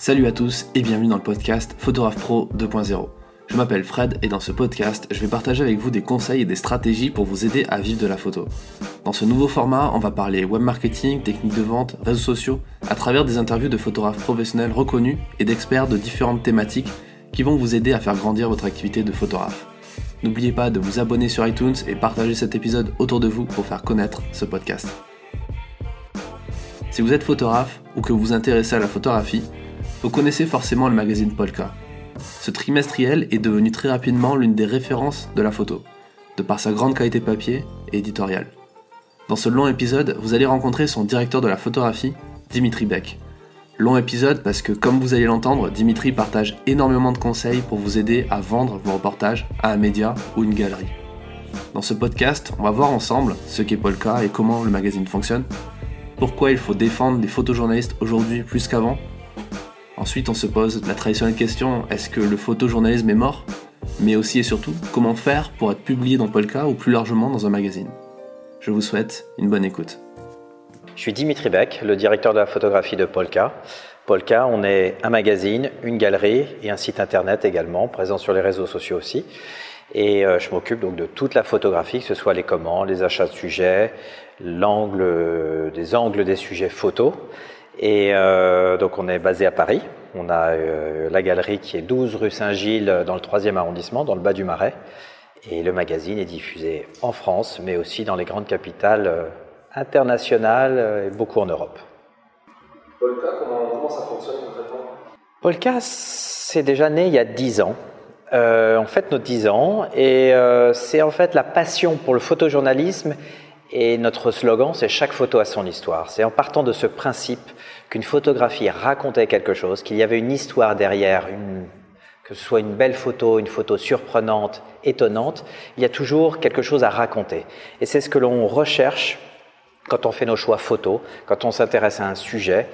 Salut à tous et bienvenue dans le podcast Photographe Pro 2.0. Je m'appelle Fred et dans ce podcast, je vais partager avec vous des conseils et des stratégies pour vous aider à vivre de la photo. Dans ce nouveau format, on va parler web marketing, techniques de vente, réseaux sociaux, à travers des interviews de photographes professionnels reconnus et d'experts de différentes thématiques qui vont vous aider à faire grandir votre activité de photographe. N'oubliez pas de vous abonner sur iTunes et partager cet épisode autour de vous pour faire connaître ce podcast. Si vous êtes photographe ou que vous vous intéressez à la photographie, vous connaissez forcément le magazine Polka. Ce trimestriel est devenu très rapidement l'une des références de la photo, de par sa grande qualité papier et éditoriale. Dans ce long épisode, vous allez rencontrer son directeur de la photographie, Dimitri Beck. Long épisode parce que, comme vous allez l'entendre, Dimitri partage énormément de conseils pour vous aider à vendre vos reportages à un média ou une galerie. Dans ce podcast, on va voir ensemble ce qu'est Polka et comment le magazine fonctionne, pourquoi il faut défendre les photojournalistes aujourd'hui plus qu'avant. Ensuite, on se pose la traditionnelle question est-ce que le photojournalisme est mort? Mais aussi et surtout, comment faire pour être publié dans Polka ou plus largement dans un magazine? Je vous souhaite une bonne écoute. Je suis Dimitri Beck, le directeur de la photographie de Polka. Polka, on est un magazine, une galerie et un site internet également, présent sur les réseaux sociaux aussi. Et euh, je m'occupe donc de toute la photographie, que ce soit les commandes, les achats de sujets, l'angle, euh, des angles des sujets photos. Et euh, donc on est basé à Paris. On a euh, la galerie qui est 12 rue Saint-Gilles dans le 3e arrondissement, dans le bas du Marais. Et le magazine est diffusé en France, mais aussi dans les grandes capitales internationales et beaucoup en Europe. Polka, comment, comment ça fonctionne concrètement? Polka, c'est déjà né il y a 10 ans. Euh, on fête nos 10 ans et euh, c'est en fait la passion pour le photojournalisme et notre slogan c'est chaque photo a son histoire. C'est en partant de ce principe qu'une photographie racontait quelque chose, qu'il y avait une histoire derrière, que ce soit une belle photo, une photo surprenante, étonnante, il y a toujours quelque chose à raconter. Et c'est ce que l'on recherche quand on fait nos choix photos, quand on s'intéresse à un sujet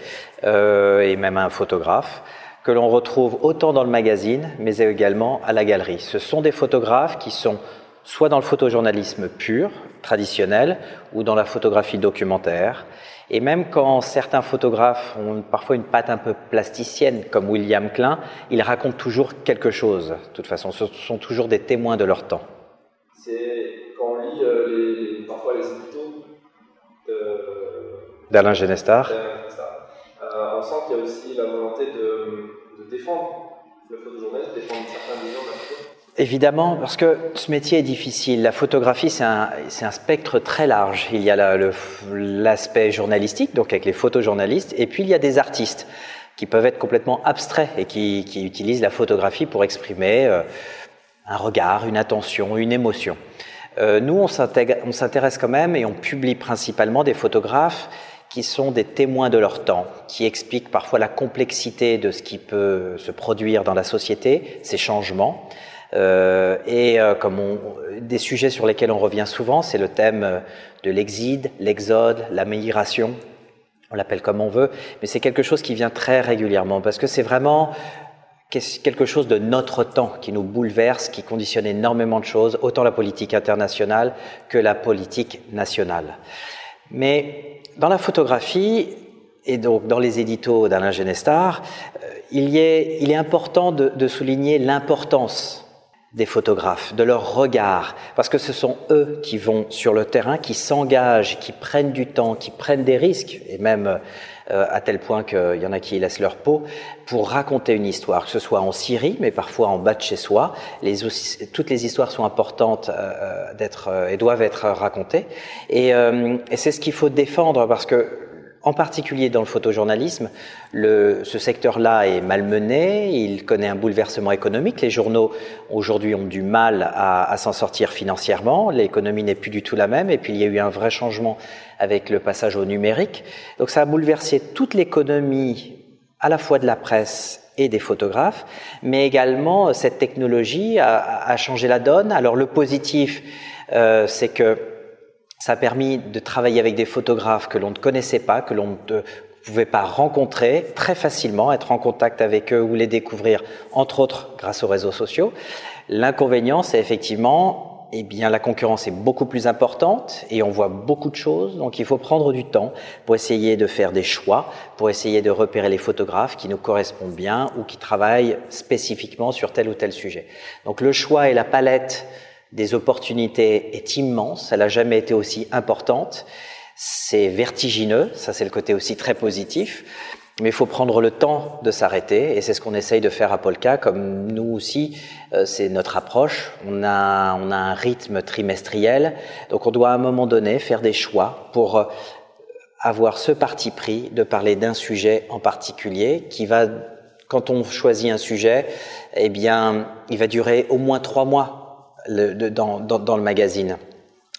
euh, et même à un photographe que l'on retrouve autant dans le magazine, mais également à la galerie. Ce sont des photographes qui sont soit dans le photojournalisme pur, traditionnel, ou dans la photographie documentaire. Et même quand certains photographes ont parfois une patte un peu plasticienne, comme William Klein, ils racontent toujours quelque chose. De toute façon, ce sont toujours des témoins de leur temps. C'est quand on lit euh, les, parfois les éditos d'Alain Genestar. Euh, on sent qu'il y a aussi la volonté de, de défendre le photojournaliste, défendre certains visions de la photo. Évidemment, parce que ce métier est difficile. La photographie, c'est un, spectre très large. Il y a l'aspect journalistique, donc avec les photojournalistes, et puis il y a des artistes qui peuvent être complètement abstraits et qui, qui utilisent la photographie pour exprimer euh, un regard, une attention, une émotion. Euh, nous, on s'intéresse quand même et on publie principalement des photographes qui sont des témoins de leur temps, qui expliquent parfois la complexité de ce qui peut se produire dans la société, ces changements. Euh, et euh, comme des sujets sur lesquels on revient souvent, c'est le thème de l'exide, l'exode, la migration. On l'appelle comme on veut, mais c'est quelque chose qui vient très régulièrement parce que c'est vraiment quelque chose de notre temps qui nous bouleverse, qui conditionne énormément de choses, autant la politique internationale que la politique nationale. Mais dans la photographie, et donc dans les éditos d'Alain Genestar, euh, il, est, il est important de souligner l'importance des photographes, de leur regard, parce que ce sont eux qui vont sur le terrain, qui s'engagent, qui prennent du temps, qui prennent des risques, et même euh, à tel point qu'il y en a qui laissent leur peau, pour raconter une histoire, que ce soit en Syrie, mais parfois en bas de chez soi. Les, toutes les histoires sont importantes euh, euh d'être euh, et doivent être racontées. Et, et c'est ce qu'il faut défendre, parce que en particulier dans le photojournalisme, le, ce secteur-là est malmené, il connaît un bouleversement économique. Les journaux aujourd'hui ont du mal à, à s'en sortir financièrement, l'économie n'est plus du tout la même, et puis il y a eu un vrai changement avec le passage au numérique. Donc ça a bouleversé toute l'économie à la fois de la presse et des photographes, mais également cette technologie a, a changé la donne. Alors le positif, euh, c'est que ça a permis de travailler avec des photographes que l'on ne connaissait pas, que l'on ne pouvait pas rencontrer très facilement, être en contact avec eux ou les découvrir, entre autres grâce aux réseaux sociaux. L'inconvénient, c'est effectivement eh bien, la concurrence est beaucoup plus importante et on voit beaucoup de choses. Donc, il faut prendre du temps pour essayer de faire des choix, pour essayer de repérer les photographes qui nous correspondent bien ou qui travaillent spécifiquement sur tel ou tel sujet. Donc, le choix et la palette des opportunités est immense. Elle n'a jamais été aussi importante. C'est vertigineux. Ça, c'est le côté aussi très positif. Mais il faut prendre le temps de s'arrêter, et c'est ce qu'on essaye de faire à Polka, comme nous aussi, euh, c'est notre approche. On a, on a un rythme trimestriel, donc on doit à un moment donné faire des choix pour euh, avoir ce parti pris de parler d'un sujet en particulier qui va, quand on choisit un sujet, eh bien, il va durer au moins trois mois le, dans, dans, dans le magazine.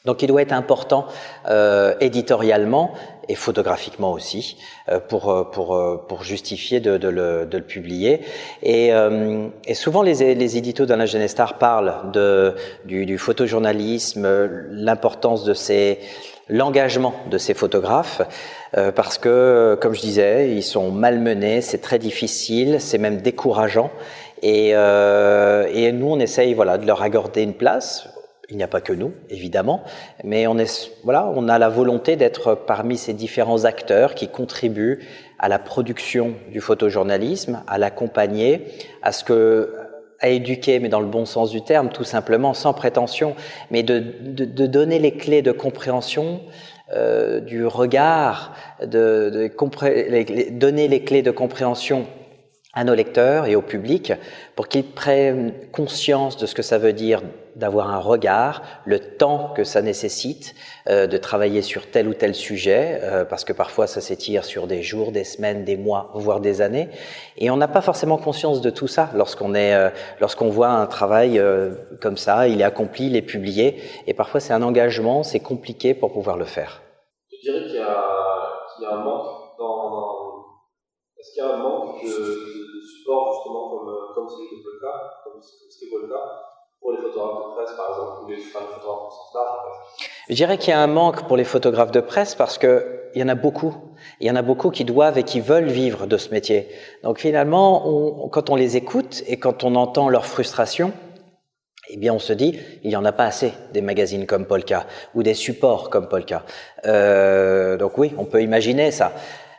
Donc il doit être important euh, éditorialement et photographiquement aussi euh, pour euh, pour euh, pour justifier de, de, le, de le publier et, et souvent les les éditos la Genestar parlent de du, du photojournalisme l'importance de ces l'engagement de ces photographes parce que comme je disais ils sont malmenés c'est très difficile c'est même décourageant et, et nous on essaye voilà de leur accorder une place. Il n'y a pas que nous, évidemment, mais on, est, voilà, on a la volonté d'être parmi ces différents acteurs qui contribuent à la production du photojournalisme, à l'accompagner, à ce que à éduquer, mais dans le bon sens du terme, tout simplement, sans prétention, mais de, de, donner les clés de compréhension euh, du regard, de donner les clés de compréhension à nos lecteurs et au public pour qu'ils prennent conscience de ce que ça veut dire d'avoir un regard, le temps que ça nécessite euh, de travailler sur tel ou tel sujet, euh, parce que parfois ça s'étire sur des jours, des semaines, des mois, voire des années, et on n'a pas forcément conscience de tout ça lorsqu'on est, euh, lorsqu'on voit un travail euh, comme ça, il est accompli, il est publié, et parfois c'est un engagement, c'est compliqué pour pouvoir le faire. Tu dirais qu'il y, qu'il y a, un manque dans, est-ce qu'il y a un manque de justement comme, euh, est Polka, pour les photographes de presse par exemple, ou les, photographes au sens Je dirais qu'il y a un manque pour les photographes de presse parce que il y en a beaucoup. Il y en a beaucoup qui doivent et qui veulent vivre de ce métier. Donc finalement, quand on les écoute et quand on entend leur frustration, eh bien, on se dit, il n'y en a pas assez des magazines comme Polka ou des supports comme Polka. Euh, donc oui, on peut imaginer ça.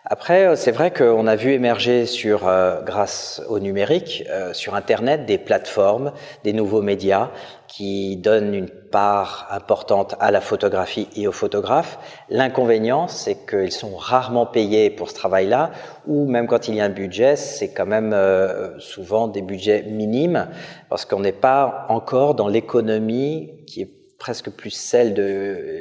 Après, euh, c'est vrai qu'on a vu émerger sur, euh, grâce au numérique, euh, sur Internet, des plateformes, des nouveaux médias qui donnent une part importante à la photographie et aux photographes. L'inconvénient, c'est qu'ils sont rarement payés pour ce travail-là, ou même quand il y a un budget, c'est quand même souvent des budgets minimes, parce qu'on n'est pas encore dans l'économie qui est presque plus celle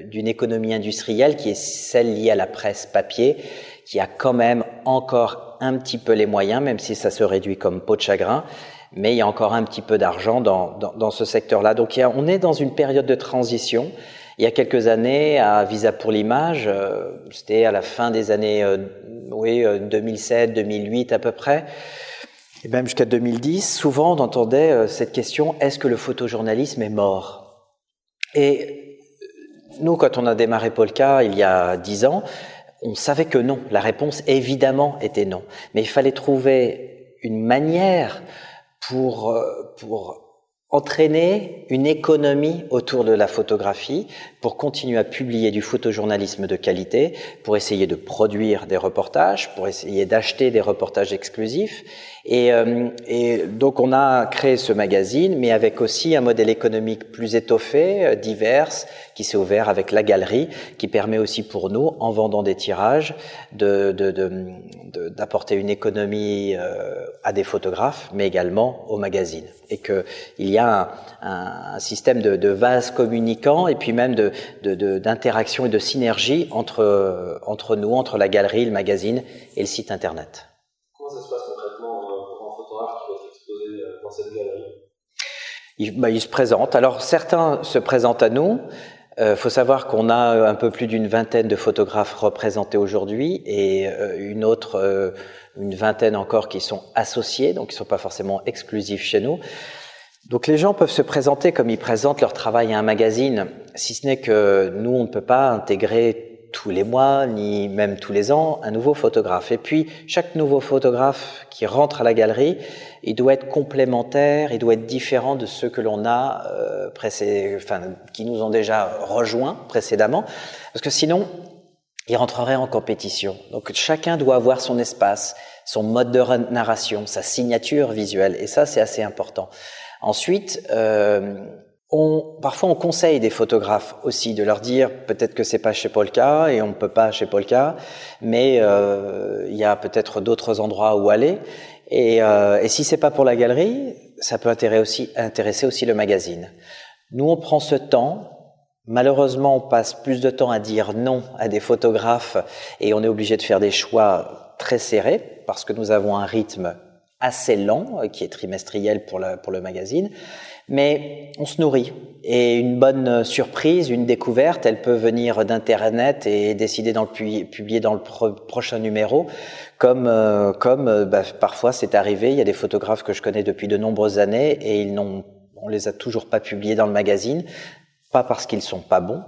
d'une économie industrielle, qui est celle liée à la presse papier qui a quand même encore un petit peu les moyens, même si ça se réduit comme peau de chagrin, mais il y a encore un petit peu d'argent dans, dans, ce secteur-là. Donc on est dans une période de transition. Il y a quelques années, à Visa pour l'image, euh, c'était à la fin des années euh, oui, 2007, euh, 2008 à peu près, et même jusqu'à 2010, souvent on entendait cette question, est-ce que le photojournalisme est mort? Et nous, quand on a démarré Polka il y a dix ans, on savait que non. La réponse, évidemment, était non. Mais il fallait trouver une manière pour, euh, pour entraîner une économie autour de la photographie pour continuer à publier du photojournalisme de qualité, pour essayer de produire des reportages, pour essayer d'acheter des reportages exclusifs. Et, euh, et, donc on a créé ce magazine, mais avec aussi un modèle économique plus étoffé, euh, divers, qui s'est ouvert avec la galerie, qui permet aussi pour nous, en vendant des tirages, de, de, de, d'apporter une économie euh, à des photographes, mais également au magazine. Et qu'il y a un, un système de, de vases communicants et puis même de, d'interaction et de synergie entre, entre nous, entre la galerie, le magazine et le site internet. Bah, il, se présente. Alors certains se présentent à nous. Il euh, faut savoir qu'on a un peu plus d'une vingtaine de photographes représentés aujourd'hui et euh, une autre, euh, une vingtaine encore qui sont associés, donc qui ne sont pas forcément exclusifs chez nous. Donc les gens peuvent se présenter comme ils présentent leur travail à un magazine, si ce n'est que nous, on ne peut pas intégrer tous les mois, ni même tous les ans, un nouveau photographe. Et puis, chaque nouveau photographe qui rentre à la galerie, il doit être complémentaire, il doit être différent de ceux que l'on a euh, enfin, qui nous ont déjà rejoints précédemment, parce que sinon, il rentrerait en compétition. Donc, chacun doit avoir son espace, son mode de narration, sa signature visuelle, et ça, c'est assez important. Ensuite, euh, on, parfois, on conseille des photographes aussi de leur dire peut-être que c'est pas chez Polka et on ne peut pas chez Polka, mais euh, il y a peut-être d'autres endroits où aller. Et, euh, et si c'est pas pour la galerie, ça peut intéresser aussi, le magazine. Nous, on prend ce temps. Malheureusement, on passe plus de temps à dire non à des photographes et on est obligé de faire des choix très serrés parce que nous avons un rythme assez lent qui est trimestriel pour le magazine. Mais on se nourrit. Et une bonne surprise, une découverte, elle peut venir d'Internet et décider d'en publier dans le prochain numéro. Comme, euh, comme euh, bah, parfois c'est arrivé, il y a des photographes que je connais depuis de nombreuses années et ils n'ont, on les a toujours pas publiés dans le magazine. Pas parce qu'ils sont pas bons.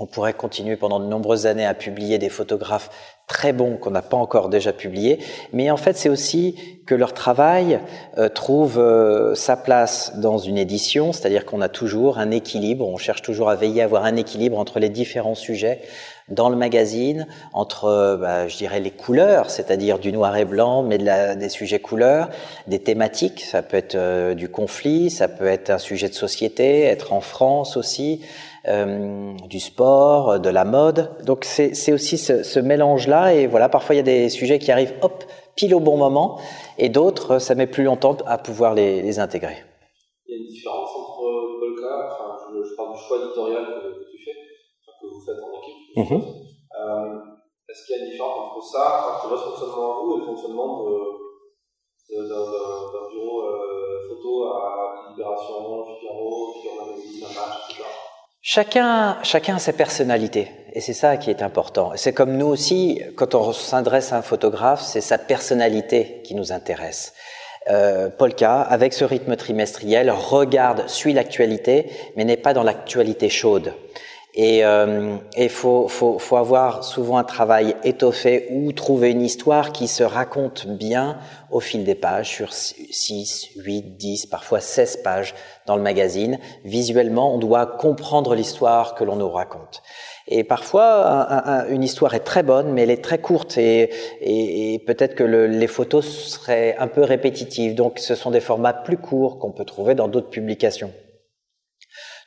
On pourrait continuer pendant de nombreuses années à publier des photographes très bons qu'on n'a pas encore déjà publiés, mais en fait c'est aussi que leur travail euh, trouve euh, sa place dans une édition, c'est-à-dire qu'on a toujours un équilibre, on cherche toujours à veiller à avoir un équilibre entre les différents sujets dans le magazine, entre, euh, bah, je dirais, les couleurs, c'est-à-dire du noir et blanc, mais de la, des sujets couleurs, des thématiques, ça peut être du conflit, ça peut être un sujet de société, être en France aussi, euh, du sport, de la mode. Donc c'est aussi ce, ce mélange-là. Et voilà, parfois il y a des sujets qui arrivent, hop, pile au bon moment, et d'autres, ça met plus longtemps à pouvoir les, les, intégrer. Il y a une différence entre Polka, enfin, je, je, parle du choix éditorial que, que tu fais, que vous faites en équipe. Mm -hmm. euh, Est-ce qu'il y a une différence entre ça, entre votre fonctionnement à vous et le fonctionnement d'un bureau euh, photo à Libération, Figaro, Figaro Magazine, Match, etc. Chacun, chacun a sa personnalité, et c'est ça qui est important. C'est comme nous aussi, quand on s'adresse à un photographe, c'est sa personnalité qui nous intéresse. Euh, Polka, avec ce rythme trimestriel, regarde, suit l'actualité, mais n'est pas dans l'actualité chaude. Et il euh, faut, faut, faut, avoir souvent un travail étoffé ou trouver une histoire qui se raconte bien au fil des pages, sur 6, 8, 10, parfois 16 pages dans le magazine. Visuellement, on doit comprendre l'histoire que l'on nous raconte. Et parfois, une histoire est très bonne, mais elle est très courte et, peut-être que le, les photos seraient un peu répétitives. Donc, ce sont des formats plus courts qu'on peut trouver dans d'autres publications.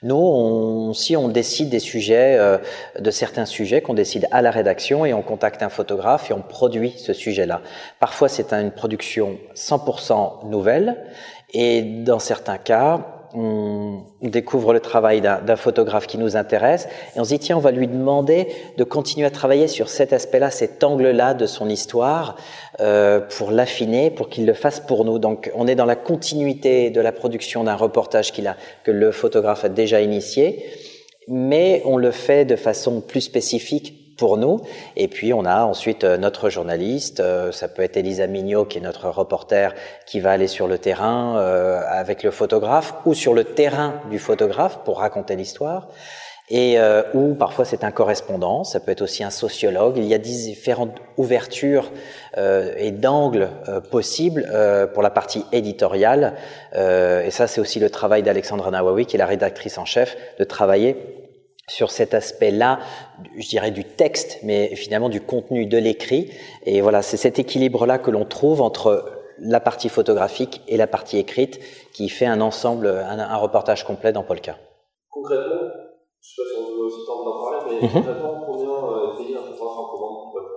Nous, on, si on décide des sujets, euh, de certains sujets qu'on décide à la rédaction et on contacte un photographe et on produit ce sujet-là. Parfois, c'est une production 100% nouvelle et dans certains cas, on découvre le travail d'un photographe qui nous intéresse et on se dit tiens on va lui demander de continuer à travailler sur cet aspect-là, cet angle-là de son histoire euh, pour l'affiner, pour qu'il le fasse pour nous. Donc on est dans la continuité de la production d'un reportage qu'il a que le photographe a déjà initié, mais on le fait de façon plus spécifique pour nous. Et puis on a ensuite euh, notre journaliste, euh, ça peut être Elisa Mignot qui est notre reporter qui va aller sur le terrain euh, avec le photographe ou sur le terrain du photographe pour raconter l'histoire. Et ou parfois c'est un correspondant, ça peut être aussi un sociologue. Il y a différentes ouvertures et d'angles possibles pour la partie éditoriale. et ça c'est aussi le travail d'Alexandra Nawawi, qui est la rédactrice en chef, de travailler sur cet aspect-là, je dirais du texte, mais finalement du contenu de l'écrit. Et voilà, c'est cet équilibre-là que l'on trouve entre la partie photographique et la partie écrite qui fait un ensemble, un, reportage complet dans Polka. Concrètement, je ne sais pas si on veut aussi d'en parler, mais mhm. concrètement, combien euh, payer un photographe en commande Polka?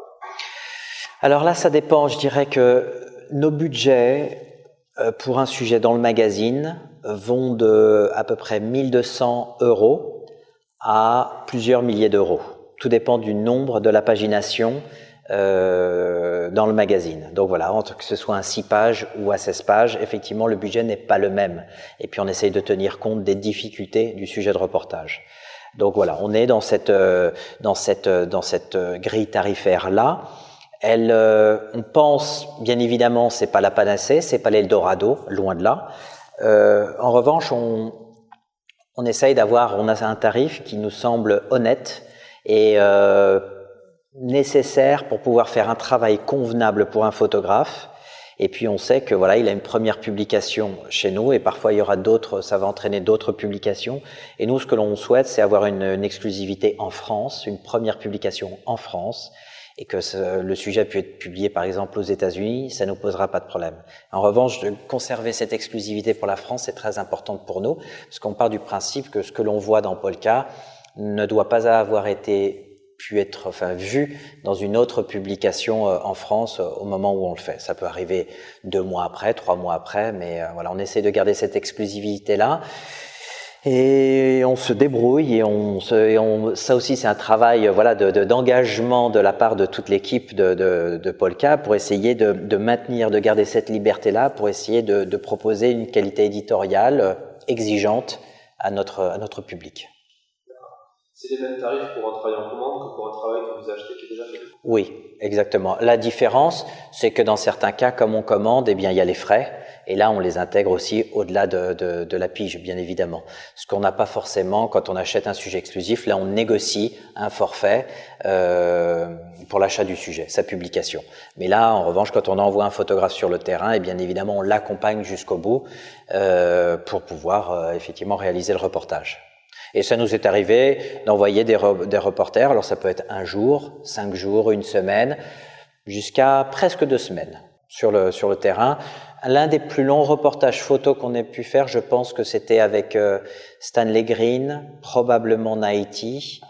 Alors là, ça dépend. Je dirais que nos budgets euh, pour un sujet dans le magazine vont de à peu près 1200 euros à plusieurs milliers d'euros. Tout dépend du nombre de la pagination euh, dans le magazine. Donc voilà, entre que ce soit un 6 pages ou à 16 pages, effectivement, le budget n'est pas le même. Et puis on essaye de tenir compte des difficultés du sujet de reportage. Donc voilà, on est dans cette euh, dans cette dans cette grille tarifaire là. Elle, euh, on pense bien évidemment, c'est pas la panacée, c'est pas l'Eldorado, loin de là. Euh, en revanche, on, on essaye d'avoir, on a un tarif qui nous semble honnête et euh, nécessaire pour pouvoir faire un travail convenable pour un photographe. Et puis on sait que voilà, il a une première publication chez nous et parfois il y aura d'autres, ça va entraîner d'autres publications. Et nous, ce que l'on souhaite, c'est avoir une, une, exclusivité en France, une première publication en France, et que ce, le sujet pu être publié par exemple aux États-Unis, ça nous posera pas de problème. En revanche, de conserver cette exclusivité pour la France, c'est très important pour nous, parce qu'on part du principe que ce que l'on voit dans Polka ne doit pas avoir été pu être enfin vu dans une autre publication euh, en France euh, au moment où on le fait. Ça peut arriver deux mois après, trois mois après, mais euh, voilà, on essaie de garder cette exclusivité là. Et on se débrouille et on, se, et on ça aussi c'est un travail voilà d'engagement de, de, la part de toute l'équipe de, de, de, Polka pour essayer de, de, maintenir, de garder cette liberté là, pour essayer de, de proposer une qualité éditoriale exigeante à notre, à notre public. C'est les mêmes tarifs pour un travail en commande que pour un travail que vous achetez qui est déjà fait Oui, exactement. La différence, c'est que dans certains cas, comme on commande, eh bien, il y a les frais. Et là, on les intègre aussi au-delà de, la pige, bien évidemment. Ce qu'on n'a pas forcément quand on achète un sujet exclusif. Là, on négocie un forfait euh, pour l'achat du sujet, sa publication. Mais là, en revanche, quand on envoie un photographe sur le terrain, et eh bien évidemment, on l'accompagne jusqu'au bout euh, pour pouvoir euh, effectivement réaliser le reportage. Et ça nous est arrivé d'envoyer des, re des reporters, alors ça peut être un jour, cinq jours, une semaine, jusqu'à presque deux semaines sur le terrain. L'un des plus longs reportages photos qu'on ait pu faire, je pense que c'était avec euh, Stanley Green, probablement en Haïti.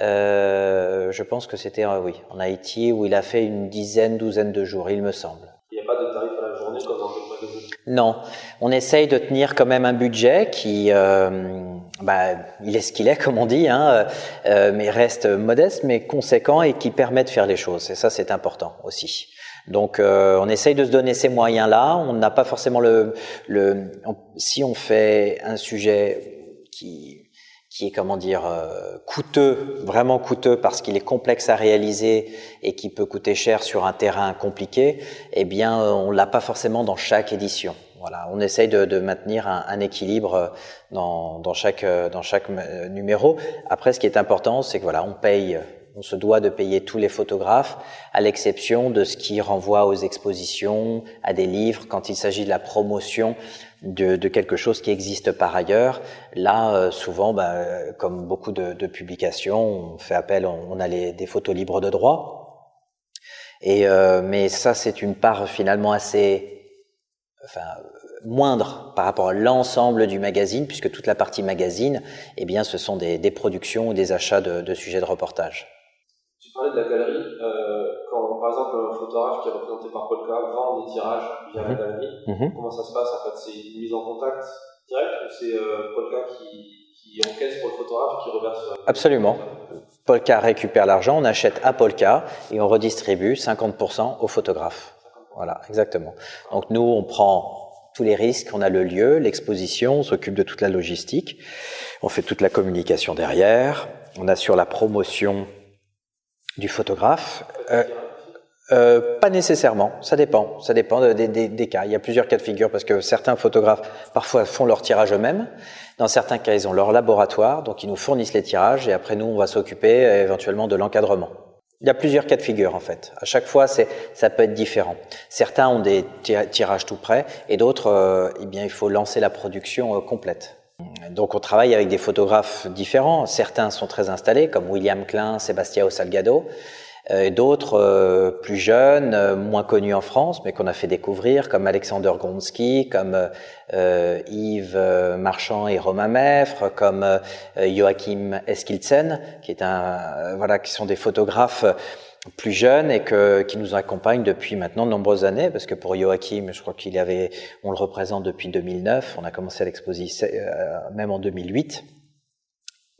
Euh, je pense que c'était euh, oui en Haïti où il a fait une dizaine, douzaine de jours, il me semble. Il n'y a pas de tarif à la journée comme dans le magazine Non, on essaye de tenir quand même un budget qui, euh, bah, il est ce qu'il est comme on dit, hein, euh, mais reste modeste mais conséquent et qui permet de faire les choses. Et ça c'est important aussi. Donc euh, on essaye de se donner ces moyens-là. On n'a pas forcément le, le si on fait un sujet qui qui est comment dire euh, coûteux, vraiment coûteux parce qu'il est complexe à réaliser et qui peut coûter cher sur un terrain compliqué, eh bien on l'a pas forcément dans chaque édition. Voilà, on essaye de, de maintenir un, un, équilibre dans, dans chaque dans chaque numéro. Après, ce qui est important, c'est que voilà, on paye on se doit de payer tous les photographes, à l'exception de ce qui renvoie aux expositions, à des livres, quand il s'agit de la promotion de, de, quelque chose qui existe par ailleurs. Là, euh, souvent, bah, comme beaucoup de, publications, on fait appel, on, a des photos libres de droit. Et euh, mais ça, c'est une part finalement assez, moindre par rapport à l'ensemble du magazine, puisque toute la partie magazine, eh bien, ce sont des, des productions ou des achats de sujets de reportage. Tu parlais de la galerie. Euh, quand, par exemple, un photographe qui est représenté par Polka vend des tirages via mmh. la galerie, mmh. comment ça se passe en fait? C'est une mise en contact directe ou c'est euh, Polka qui, qui encaisse pour le photographe qui reverse Absolument. Polka récupère l'argent, on achète à Polka et on redistribue 50% au photographe. Voilà, exactement. Donc nous, on prend tous les risques, on a le lieu, l'exposition, on s'occupe de toute la logistique, on fait toute la communication derrière, on assure la promotion du photographe. Euh, euh, pas nécessairement, ça dépend, ça dépend des, des, des, cas. Il y a plusieurs cas de figure parce que certains photographes parfois font leur tirage eux-mêmes. Dans certains cas, ils ont leur laboratoire, donc ils nous fournissent les tirages et après nous, on va s'occuper euh, éventuellement de l'encadrement. Il y a plusieurs cas de figure en fait. À chaque fois, c'est ça peut être différent. Certains ont des tirages tout prêts et d'autres, euh, eh bien, il faut lancer la production euh, complète. Donc on travaille avec des photographes différents. Certains sont très installés, comme William Klein, Sébastien Salgado, euh, d'autres euh, plus jeunes, euh, moins connus en France, mais qu'on a fait découvrir, comme Alexander Gronsky, comme Yves Marchand et Romain Meffre, comme Joachim Eskilsen, qui est un voilà, qui sont des photographes plus jeunes et que, qui nous accompagnent depuis maintenant de nombreuses années, parce que pour Joachim, je crois qu'il avait, on le représente depuis 2009, on a commencé à l'exposer même en 2008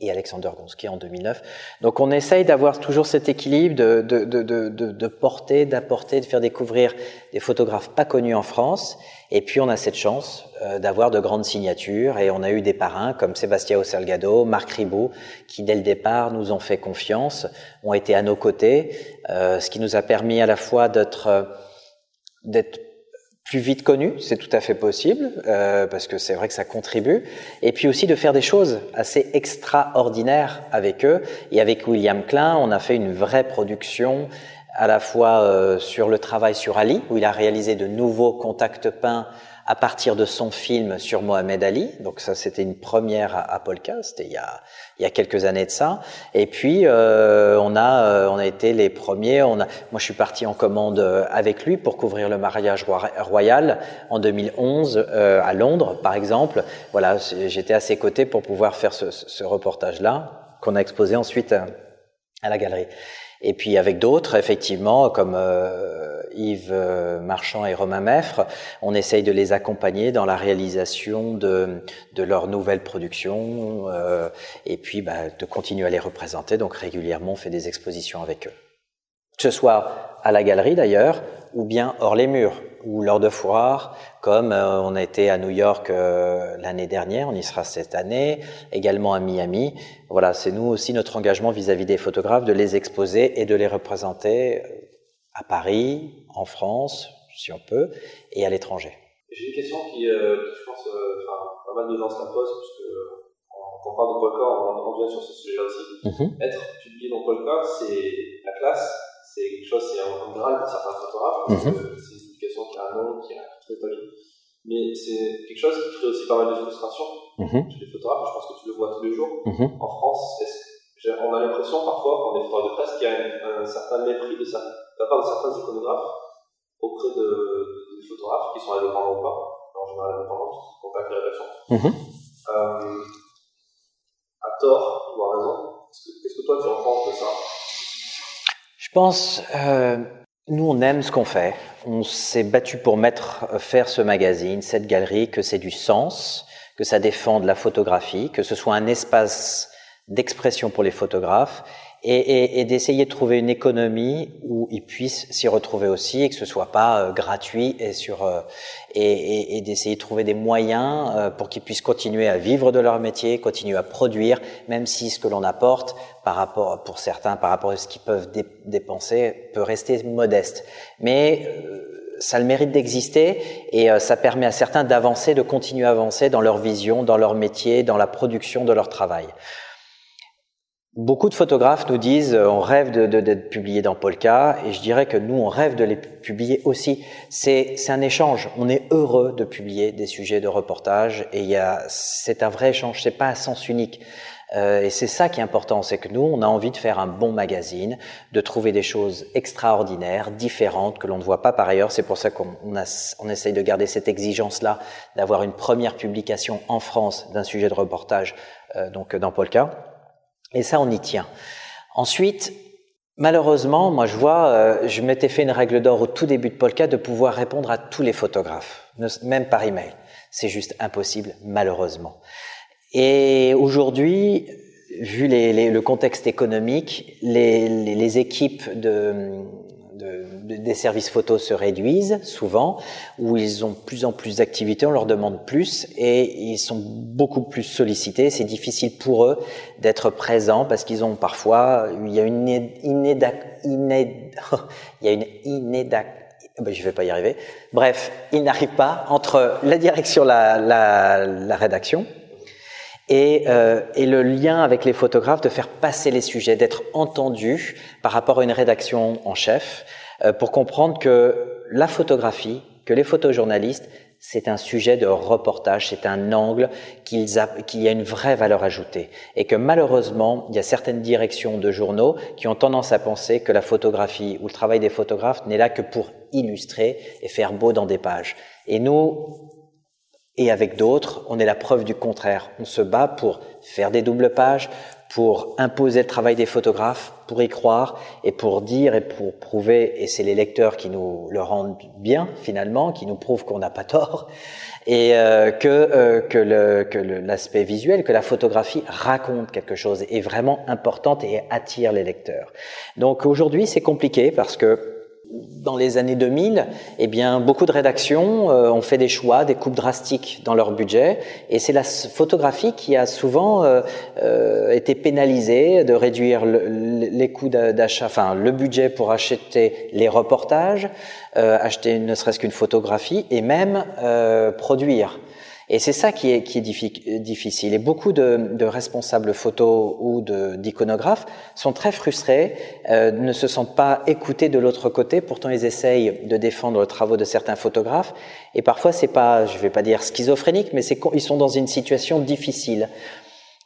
et Alexander Gonski en 2009. Donc on essaye d'avoir toujours cet équilibre de, de, de, de, porter, d'apporter, de faire découvrir des photographes pas connus en France. Et puis on a cette chance euh, d'avoir de grandes signatures et on a eu des parrains comme Sébastien Salgado, Marc Ribot, qui dès le départ nous ont fait confiance, ont été à nos côtés, euh, ce qui nous a permis à la fois d'être d'être plus vite connu, c'est tout à fait possible, euh, parce que c'est vrai que ça contribue, et puis aussi de faire des choses assez extraordinaires avec eux. Et avec William Klein, on a fait une vraie production à la fois euh, sur le travail sur Ali, où il a réalisé de nouveaux contacts peints à partir de son film sur Mohamed Ali. Donc ça, c'était une première à, Polka, c'était il y a, il y a quelques années de ça. Et puis euh, on a euh, on a été les premiers. On a, moi, je suis parti en commande euh, avec lui pour couvrir le mariage royal en 2011 euh, à Londres, par exemple. Voilà, j'étais à ses côtés pour pouvoir faire ce, ce reportage-là qu'on a exposé ensuite à la galerie. Et puis avec d'autres, effectivement, comme euh, Yves euh, Marchand et Romain Meffre, on essaye de les accompagner dans la réalisation de, de leurs nouvelles productions euh, et puis bah, de continuer à les représenter. Donc régulièrement, on fait des expositions avec eux. Que ce soit à la galerie d'ailleurs, ou bien hors les murs, ou lors de foires, comme euh, on a été à New York euh, l'année dernière, on y sera cette année, également à Miami. Voilà, c'est nous aussi notre engagement vis-à-vis des photographes de les exposer et de les représenter euh, à Paris, en France, si on peut, et à l'étranger. J'ai une question qui, je pense, pas mal de gens se la posent, parce que quand on parle de Polka, on, on vient sur ce sujet-là aussi. Mm-hmm. Être publié dans Polka, c'est la classe, c'est quelque chose, c'est un graal pour certains photographes, mm-hmm. que c'est une publication qui a un nom, qui a ta vie. Mais c'est quelque chose qui crée aussi pas mal de frustration mm-hmm. chez les photographes, je pense que tu le vois tous les jours. Mm-hmm. En France, on a l'impression parfois, quand on est photographe de presse, qu'il y a un, certain mépris de, la part de certains iconographes auprès de, des photographes qui sont indépendants ou pas, en général indépendants, qui contactent les rédactions. Euh, à tort ou à raison. Qu'est-ce que toi tu en penses de ça? Pense, euh, nous on aime ce qu'on fait. On s'est battu pour mettre, euh, faire ce magazine, cette galerie, que c'est du sens, que ça défende la photographie, que ce soit un espace d'expression pour les photographes et, et, et d'essayer de trouver une économie où ils puissent s'y retrouver aussi et que ce soit pas euh, gratuit et sur euh, et, et d'essayer de trouver des moyens euh, pour qu'ils puissent continuer à vivre de leur métier, continuer à produire, même si ce que l'on apporte par rapport pour certains par rapport à ce qu'ils peuvent dépenser peut rester modeste, mais ça a le mérite d'exister et ça permet à certains d'avancer, de continuer à avancer dans leur vision, dans leur métier, dans la production de leur travail. Beaucoup de photographes nous disent euh, on rêve d'être de, de, publié dans Polka et je dirais que nous on rêve de les publier aussi. C'est un échange. On est heureux de publier des sujets de reportage et il y a c'est un vrai échange. C'est pas un sens unique. Euh, et c'est ça qui est important, c'est que nous, on a envie de faire un bon magazine, de trouver des choses extraordinaires, différentes, que l'on ne voit pas par ailleurs. C'est pour ça qu'on on essaye de garder cette exigence-là, d'avoir une première publication en France d'un sujet de reportage, euh, donc dans Polka. Et ça, on y tient. Ensuite, malheureusement, moi je vois, euh, je m'étais fait une règle d'or au tout début de Polka de pouvoir répondre à tous les photographes, même par email. C'est juste impossible, malheureusement. Et aujourd'hui, vu le contexte économique, les équipes de, des services photos se réduisent souvent, où ils ont plus en plus d'activités, on leur demande plus et ils sont beaucoup plus sollicités. C'est difficile pour eux d'être présents parce qu'ils ont parfois, il y a une inéda, inéda, il y a une inéda, ben, je vais pas y arriver. Bref, ils n'arrivent pas entre la direction, la, la, la rédaction, et, euh, et, le lien avec les photographes, de faire passer les sujets, d'être entendu par rapport à une rédaction en chef, euh, pour comprendre que la photographie, que les photojournalistes, c'est un sujet de reportage, c'est un angle qui a, qui a une vraie valeur ajoutée. Et que malheureusement, il y a certaines directions de journaux qui ont tendance à penser que la photographie ou le travail des photographes n'est là que pour illustrer et faire beau dans des pages. Et nous, et avec d'autres, on est la preuve du contraire. On se bat pour faire des doubles pages, pour imposer le travail des photographes, pour y croire et pour dire et pour prouver, et c'est les lecteurs qui nous le rendent bien finalement, qui nous prouvent qu'on n'a pas tort, et euh, que, euh, l'aspect visuel, que la photographie raconte quelque chose, est vraiment importante et attire les lecteurs. Donc aujourd'hui c'est compliqué parce que dans les années 2000, eh bien, beaucoup de rédactions euh, ont fait des choix, des coupes drastiques dans leur budget, et c'est la photographie qui a souvent euh, euh, été pénalisée de réduire le, les coûts d'achat, enfin le budget pour acheter les reportages, acheter ne serait-ce qu'une photographie, et même produire. Et c'est ça qui est, difficile. Et beaucoup de, responsables photos ou d'iconographes sont très frustrés, euh, ne se sentent pas écoutés de l'autre côté. Pourtant, ils essayent de défendre les travaux de certains photographes. Et parfois, c'est pas, je vais pas dire schizophrénique, mais ils sont dans une situation difficile.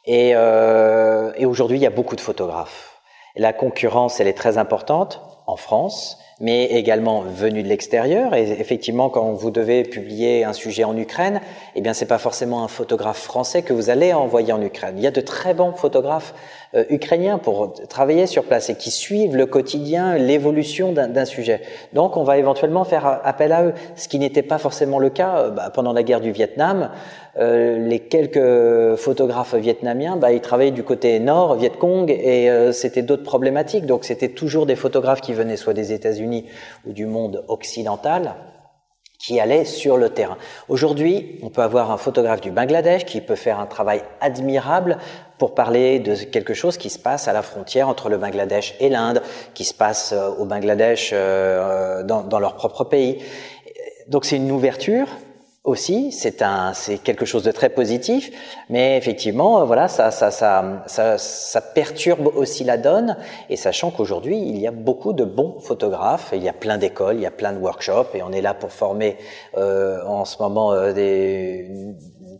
Euh, et aujourd'hui, il y a beaucoup de photographes. La concurrence, elle est très importante en France mais également venus de l'extérieur. Et effectivement, quand vous devez publier un sujet en Ukraine, eh bien, c'est pas forcément un photographe français que vous allez envoyer en Ukraine. Il y a de très bons photographes euh, ukrainiens pour travailler sur place et qui suivent le quotidien, l'évolution d'un sujet. Donc, on va éventuellement faire appel à eux, ce qui n'était pas forcément le cas euh, bah, pendant la guerre du Vietnam. Euh, les quelques photographes vietnamiens, bah, ils travaillaient du côté nord, Viet Cong, et euh, c'était d'autres problématiques. Donc c'était toujours des photographes qui venaient soit des États-Unis ou du monde occidental qui allaient sur le terrain. Aujourd'hui, on peut avoir un photographe du Bangladesh qui peut faire un travail admirable pour parler de quelque chose qui se passe à la frontière entre le Bangladesh et l'Inde, qui se passe euh, au Bangladesh dans, dans leur propre pays. Donc c'est une ouverture, aussi, c'est un, c'est quelque chose de très positif, mais effectivement, voilà, ça, ça, ça, ça, ça perturbe aussi la donne. Et sachant qu'aujourd'hui, il y a beaucoup de bons photographes, il y a plein d'écoles, il y a plein de workshops, et on est là pour former euh, en ce moment euh, des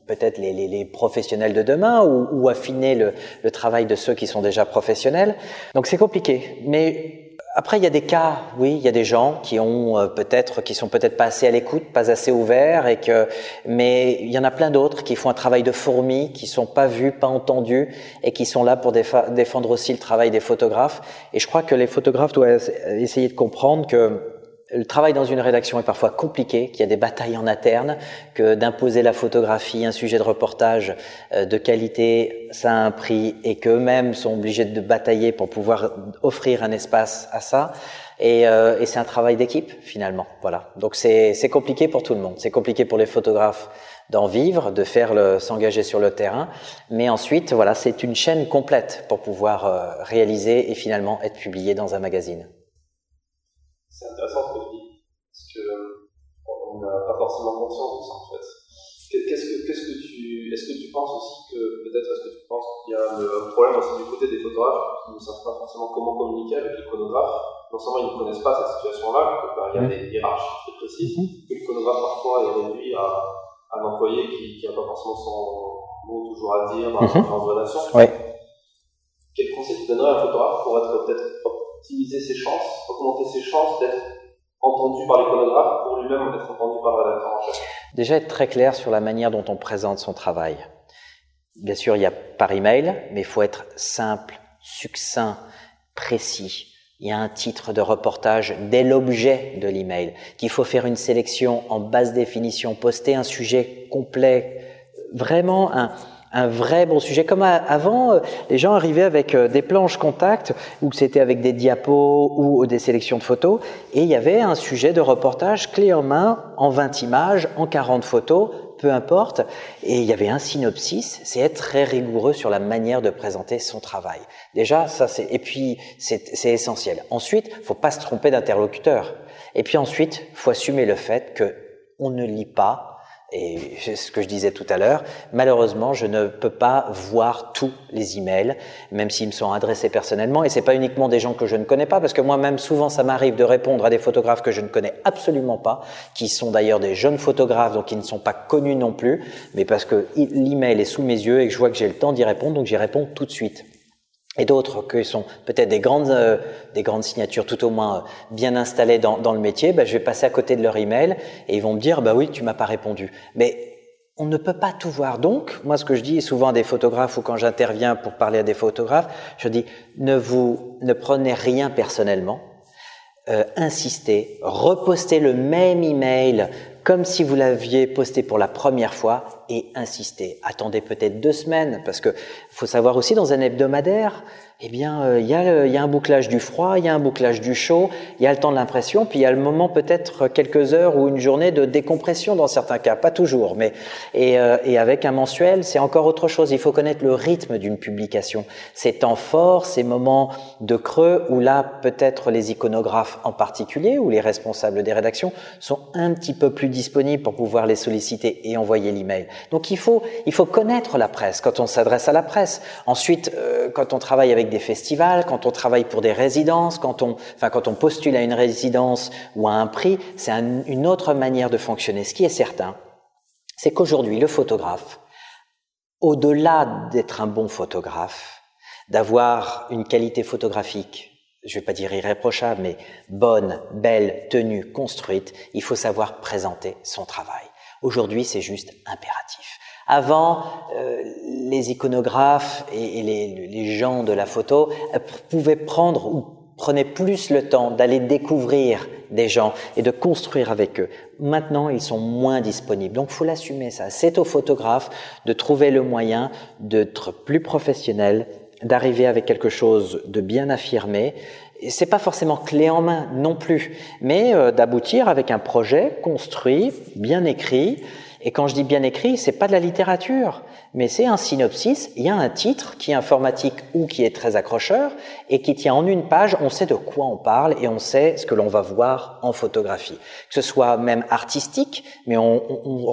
peut-être les, les, les, professionnels de demain ou, ou affiner le, le travail de ceux qui sont déjà professionnels. Donc c'est compliqué, mais après, il y a des cas, oui, il y a des gens qui ont euh, peut-être, qui sont peut-être pas assez à l'écoute, pas assez ouverts, et que, mais il y en a plein d'autres qui font un travail de fourmi, qui sont pas vus, pas entendus, et qui sont là pour défendre aussi le travail des photographes. Et je crois que les photographes doivent essayer de comprendre que le travail dans une rédaction est parfois compliqué, qu'il y a des batailles en interne, que d'imposer la photographie, un sujet de reportage euh, de qualité, ça a un prix et qu'eux-mêmes sont obligés de batailler pour pouvoir offrir un espace à ça. Et, euh, et c'est un travail d'équipe finalement. Voilà. Donc c'est compliqué pour tout le monde. C'est compliqué pour les photographes d'en vivre, de faire le s'engager sur le terrain, mais ensuite voilà, c'est une chaîne complète pour pouvoir euh, réaliser et finalement être publié dans un magazine. C'est intéressant ce que tu dis, parce que on n'a pas forcément conscience de ça en fait. Qu'est-ce que, qu'est-ce que tu, est-ce que tu penses aussi que, peut-être, est-ce que tu penses qu'il y a un problème aussi du côté des photographes qui ne savent pas forcément comment communiquer avec l'iconographe Non seulement ils ne connaissent pas cette situation-là, bah, il y a des hiérarchies très précises, mm-hmm. que l'iconographe parfois est réduit à, un employé qui n'a pas forcément son mot toujours à dire dans la de relation. Quel conseil tu donnerais à un photographe pour être peut-être optimiser ses chances, augmenter ses chances d'être entendu par l'iconographe pour lui-même être entendu par le rédacteur en chef Déjà être très clair sur la manière dont on présente son travail. Bien sûr, il y a par email, mais il faut être simple, succinct, précis. Il y a un titre de reportage dès l'objet de l'email, qu'il faut faire une sélection en basse définition, poster un sujet complet, vraiment un, un vrai bon sujet. Comme avant, euh, les gens arrivaient avec euh, des planches contact, ou c'était avec des diapos ou des sélections de photos, et il y avait un sujet de reportage clé en main, en 20 images, en 40 photos, peu importe, et il y avait un synopsis, c'est être très rigoureux sur la manière de présenter son travail. Déjà, ça c'est, et puis c'est essentiel. Ensuite, faut pas se tromper d'interlocuteur. Et puis ensuite, faut assumer le fait que on ne lit pas et c'est ce que je disais tout à l'heure, malheureusement, je ne peux pas voir tous les emails, même s'ils me sont adressés personnellement. Et c'est pas uniquement des gens que je ne connais pas, parce que moi-même, souvent, ça m'arrive de répondre à des photographes que je ne connais absolument pas, qui sont d'ailleurs des jeunes photographes, donc qui ne sont pas connus non plus, mais parce que l'email est sous mes yeux et que je vois que j'ai le temps d'y répondre, donc j'y réponds tout de suite et d'autres qui sont peut-être des grandes, euh, des grandes signatures, tout au moins euh, bien installées dans, dans le métier, bah, je vais passer à côté de leur email et ils vont me dire, bah oui, tu m'as pas répondu. Mais on ne peut pas tout voir. Donc, moi, ce que je dis souvent à des photographes ou quand j'interviens pour parler à des photographes, je dis, ne vous, ne prenez rien personnellement. Euh, insistez, repostez le même email comme si vous l'aviez posté pour la première fois et insistez. Attendez peut-être deux semaines parce que faut savoir aussi dans un hebdomadaire, eh bien, euh, il y, y, a un bouclage du froid, il y a un bouclage du chaud, il y a le temps de l'impression, puis il y a le moment peut-être quelques heures ou une journée de décompression dans certains cas, pas toujours, mais et, euh, et avec un mensuel, c'est encore autre chose. Il faut connaître le rythme d'une publication, ces temps forts, ces moments de creux où là, peut-être les iconographes en particulier ou les responsables des rédactions sont un petit peu plus disponibles pour pouvoir les solliciter et envoyer l'email. Donc il faut il faut connaître la presse quand on s'adresse à la presse. Ensuite, euh, quand on travaille avec des festivals, quand on travaille pour des résidences, quand on, enfin, quand on postule à une résidence ou à un prix, c'est une autre manière de fonctionner. Ce qui est certain, c'est qu'aujourd'hui, le photographe, au-delà d'être un bon photographe, d'avoir une qualité photographique, je ne vais pas dire irréprochable, mais bonne, belle, tenue, construite, il faut savoir présenter son travail. Aujourd'hui, c'est juste impératif. Avant, euh, les iconographes et, les, gens de la photo euh, pouvaient prendre ou prenaient plus le temps d'aller découvrir des gens et de construire avec eux. Maintenant, ils sont moins disponibles. Donc, faut l'assumer ça. C'est au photographe de trouver le moyen d'être plus professionnel, d'arriver avec quelque chose de bien affirmé. C'est pas forcément clé en main non plus, mais euh, d'aboutir avec un projet construit, bien écrit, et quand je dis bien écrit, c'est pas de la littérature, mais c'est un synopsis. Il y a un titre qui est informatique ou qui est très accrocheur et qui tient en une page. On sait de quoi on parle et on sait ce que l'on va voir en photographie. Que ce soit même artistique, mais on,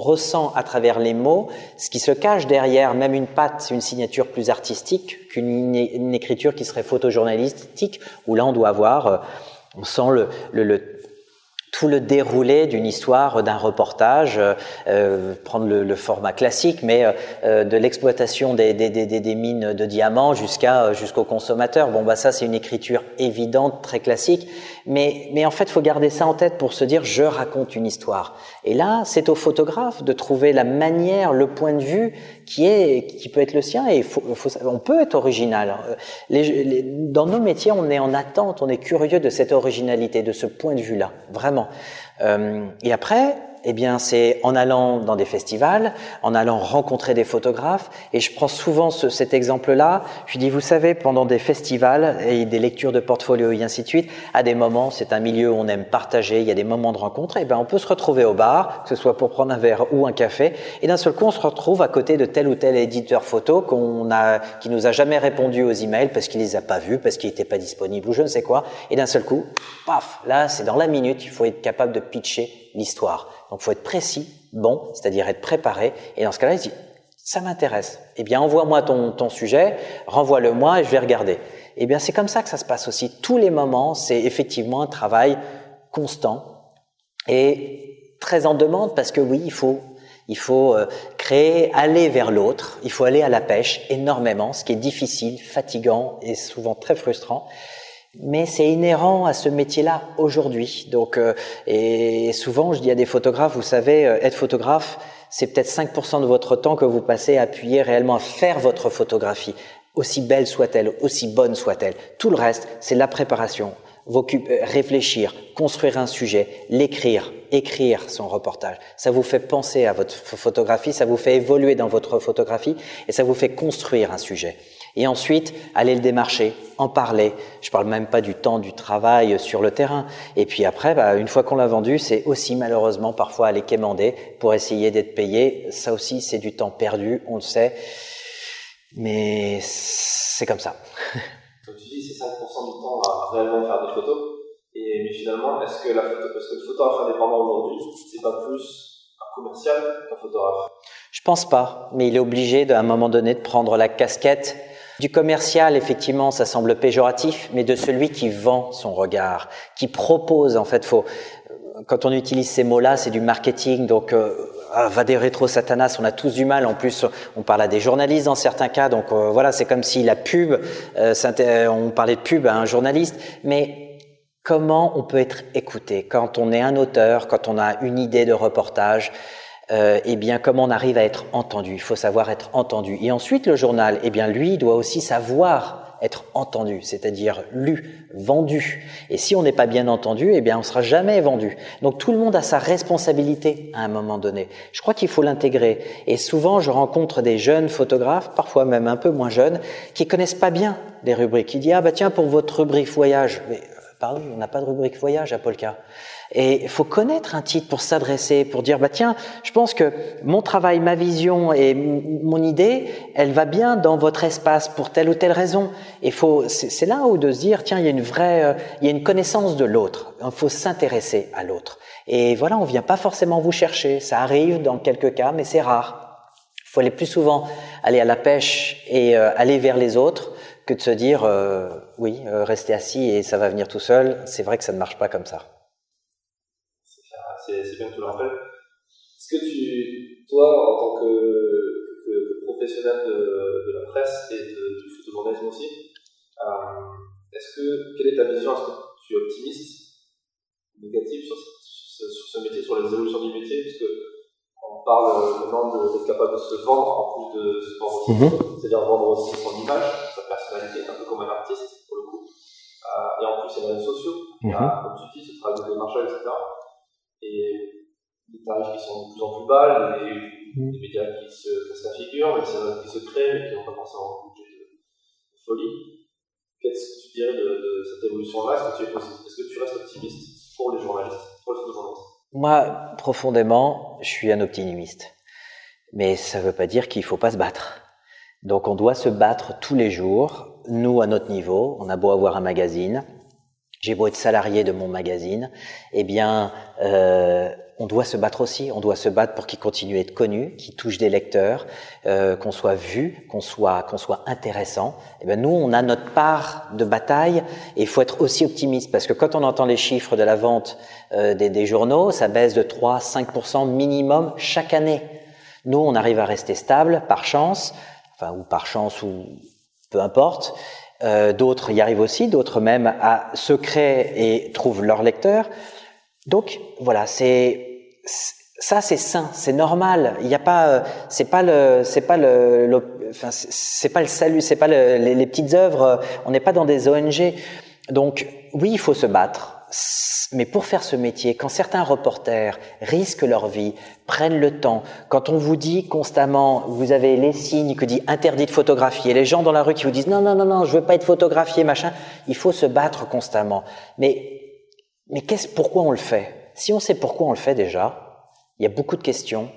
ressent à travers les mots ce qui se cache derrière même une patte, une signature plus artistique qu'une écriture qui serait photojournalistique, où là on doit avoir, euh, on sent le tout le déroulé d'une histoire, d'un reportage, euh, euh prendre le, le, format classique, mais euh, euh, de l'exploitation des, des, des, des, mines de diamants jusqu'à jusqu'au consommateur. Bon, bah ça c'est une écriture évidente, très classique, mais mais en fait, faut garder ça en tête pour se dire je raconte une histoire. Et là, c'est au photographe de trouver la manière, le point de vue qui est qui peut être le sien et faut, faut, on peut être original. Les, les, dans nos métiers, on est en attente, on est curieux de cette originalité, de ce point de vue-là, vraiment. Euh, et après, eh bien, c'est en allant dans des festivals, en allant rencontrer des photographes. Et je prends souvent ce, cet exemple-là. Je dis, vous savez, pendant des festivals et des lectures de portfolio et ainsi de suite, à des moments, c'est un milieu où on aime partager. Il y a des moments de rencontre. Et ben, on peut se retrouver au bar, que ce soit pour prendre un verre ou un café. Et d'un seul coup, on se retrouve à côté de tel ou tel éditeur photo qu'on a, qui nous a jamais répondu aux emails parce qu'il les a pas vus, parce qu'il n'était pas disponible ou je ne sais quoi. Et d'un seul coup, paf, là, c'est dans la minute. Il faut être capable de pitcher l'histoire. Donc, faut être précis, bon, c'est-à-dire être préparé. Et dans ce cas-là, il dit, ça m'intéresse. Eh bien, envoie-moi ton, ton sujet, renvoie-le-moi et je vais regarder. Eh bien, c'est comme ça que ça se passe aussi. Tous les moments, c'est effectivement un travail constant et très en demande parce que oui, il faut il faut euh, créer, aller vers l'autre, il faut aller à la pêche énormément, ce qui est difficile, fatigant et souvent très frustrant mais c'est inhérent à ce métier-là aujourd'hui. Donc, euh, et souvent, je dis à des photographes, vous savez, euh, être photographe, c'est peut-être 5% de votre temps que vous passez à appuyer réellement à faire votre photographie, aussi belle soit-elle, aussi bonne soit-elle. Tout le reste, c'est la préparation, euh, réfléchir, construire un sujet, l'écrire, écrire son reportage. Ça vous fait penser à votre photographie, ça vous fait évoluer dans votre photographie et ça vous fait construire un sujet et ensuite aller le démarcher, en parler. Je parle même pas du temps du travail sur le terrain. Et puis après, bah, une fois qu'on l'a vendu, c'est aussi malheureusement parfois aller quémander pour essayer d'être payé. Ça aussi, c'est du temps perdu, on le sait, mais c'est comme ça. Comme tu dis, c'est 5% du temps à réellement faire des photos. Et mais finalement, est-ce que la photo, parce que le photographe indépendant aujourd'hui, c'est pas plus un commercial qu'un photographe? Je pense pas, mais il est obligé à un moment donné de prendre la casquette du commercial, effectivement, ça semble péjoratif, mais de celui qui vend son regard, qui propose, en fait, faut, quand on utilise ces mots-là, c'est du marketing, donc euh, ah, va des rétro satanas, on a tous du mal. En plus, on parle à des journalistes dans certains cas, donc euh, voilà, c'est comme si la pub, euh, on parlait de pub à un journaliste, mais comment on peut être écouté quand on est un auteur, quand on a une idée de reportage? Euh, eh bien, comment on arrive à être entendu Il faut savoir être entendu. Et ensuite, le journal, eh bien, lui, doit aussi savoir être entendu, c'est-à-dire lu, vendu. Et si on n'est pas bien entendu, eh bien, on sera jamais vendu. Donc tout le monde a sa responsabilité à un moment donné. Je crois qu'il faut l'intégrer. Et souvent, je rencontre des jeunes photographes, parfois même un peu moins jeunes, qui connaissent pas bien les rubriques. Qui disent ah bah tiens pour votre rubrique voyage. On n'a pas de rubrique voyage à Polka. Et il faut connaître un titre pour s'adresser, pour dire, bah tiens, je pense que mon travail, ma vision et mon idée, elle va bien dans votre espace pour telle ou telle raison. Et faut, c'est là où de se dire, tiens, il y a une vraie, euh, il y a une connaissance de l'autre. Il faut s'intéresser à l'autre. Et voilà, on vient pas forcément vous chercher. Ça arrive dans quelques cas, mais c'est rare. Il faut aller plus souvent aller à la pêche et euh, aller vers les autres que de se dire, euh, oui, rester assis et ça va venir tout seul. C'est vrai que ça ne marche pas comme ça c'est bien que tu le rappelles. Est-ce que tu, toi, en tant que, que, professionnel de, la presse et du photojournalisme aussi, euh, est-ce que, quelle est ta vision? Est-ce que tu es optimiste, négatif sur, sur, ce métier, sur les évolutions du métier? Parce on parle maintenant d'être capable de se vendre en plus de se vendre aussi, mm-hmm. c'est-à-dire vendre aussi son image, sa personnalité, un peu comme un artiste pour le coup. Euh, et en plus, il y a les réseaux sociaux, y a, comme tu dis, ce travail de démarchage, etc et des tarifs qui sont de plus en plus bas, des, mm. des médias qui se cassent la figure, des séries qui se créent mais qui n'ont pas forcément un budget de, de folie. Qu'est-ce que tu dirais de, de cette évolution-là? Est-ce que, tu es Est-ce que tu restes optimiste pour les journalistes, pour les photojournalistes Moi, profondément, je suis un optimiste. Mais ça ne veut pas dire qu'il ne faut pas se battre. Donc on doit se battre tous les jours. Nous, à notre niveau, on a beau avoir un magazine, j'ai beau être salarié de mon magazine, eh bien, euh, on doit se battre aussi. On doit se battre pour qu'il continue à être connu, qu'il touche des lecteurs, euh, qu'on soit vu, qu'on soit qu'on soit intéressant. Eh bien, nous, on a notre part de bataille et il faut être aussi optimiste parce que quand on entend les chiffres de la vente euh, des, des, journaux, ça baisse de 3-5% minimum chaque année. Nous, on arrive à rester stable par chance, enfin ou par chance ou peu importe. Euh, d'autres y arrivent aussi, d'autres même à se et trouvent leur lecteur. Donc voilà, c'est ça c'est sain, c'est normal. Il n'y a pas, euh, c'est pas le, c'est pas le, enfin, c'est pas le salut, c'est pas le, les, petites œuvres. On n'est pas dans des ONG. Donc oui, il faut se battre. Mais pour faire ce métier, quand certains reporters risquent leur vie, prennent le temps, quand on vous dit constamment, vous avez les signes que dit interdit de photographier, les gens dans la rue qui vous disent non, non, non, non, je veux pas être photographié, machin, il faut se battre constamment. Mais, mais qu'est-ce, pourquoi on le fait? Si on sait pourquoi on le fait déjà, il y a beaucoup de questions.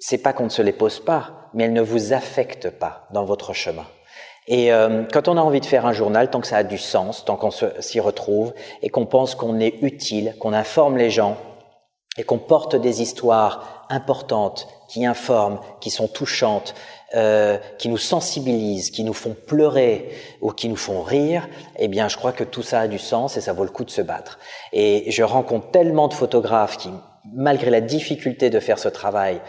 C'est pas qu'on ne se les pose pas, mais elles ne vous affectent pas dans votre chemin. Et euh, quand on a envie de faire un journal, tant que ça a du sens, tant qu'on s'y retrouve et qu'on pense qu'on est utile, qu'on informe les gens et qu'on porte des histoires importantes qui informent, qui sont touchantes, euh, qui nous sensibilisent, qui nous font pleurer ou qui nous font rire, eh bien, je crois que tout ça a du sens et ça vaut le coup de se battre. Et je rencontre tellement de photographes qui, malgré la difficulté de faire ce travail,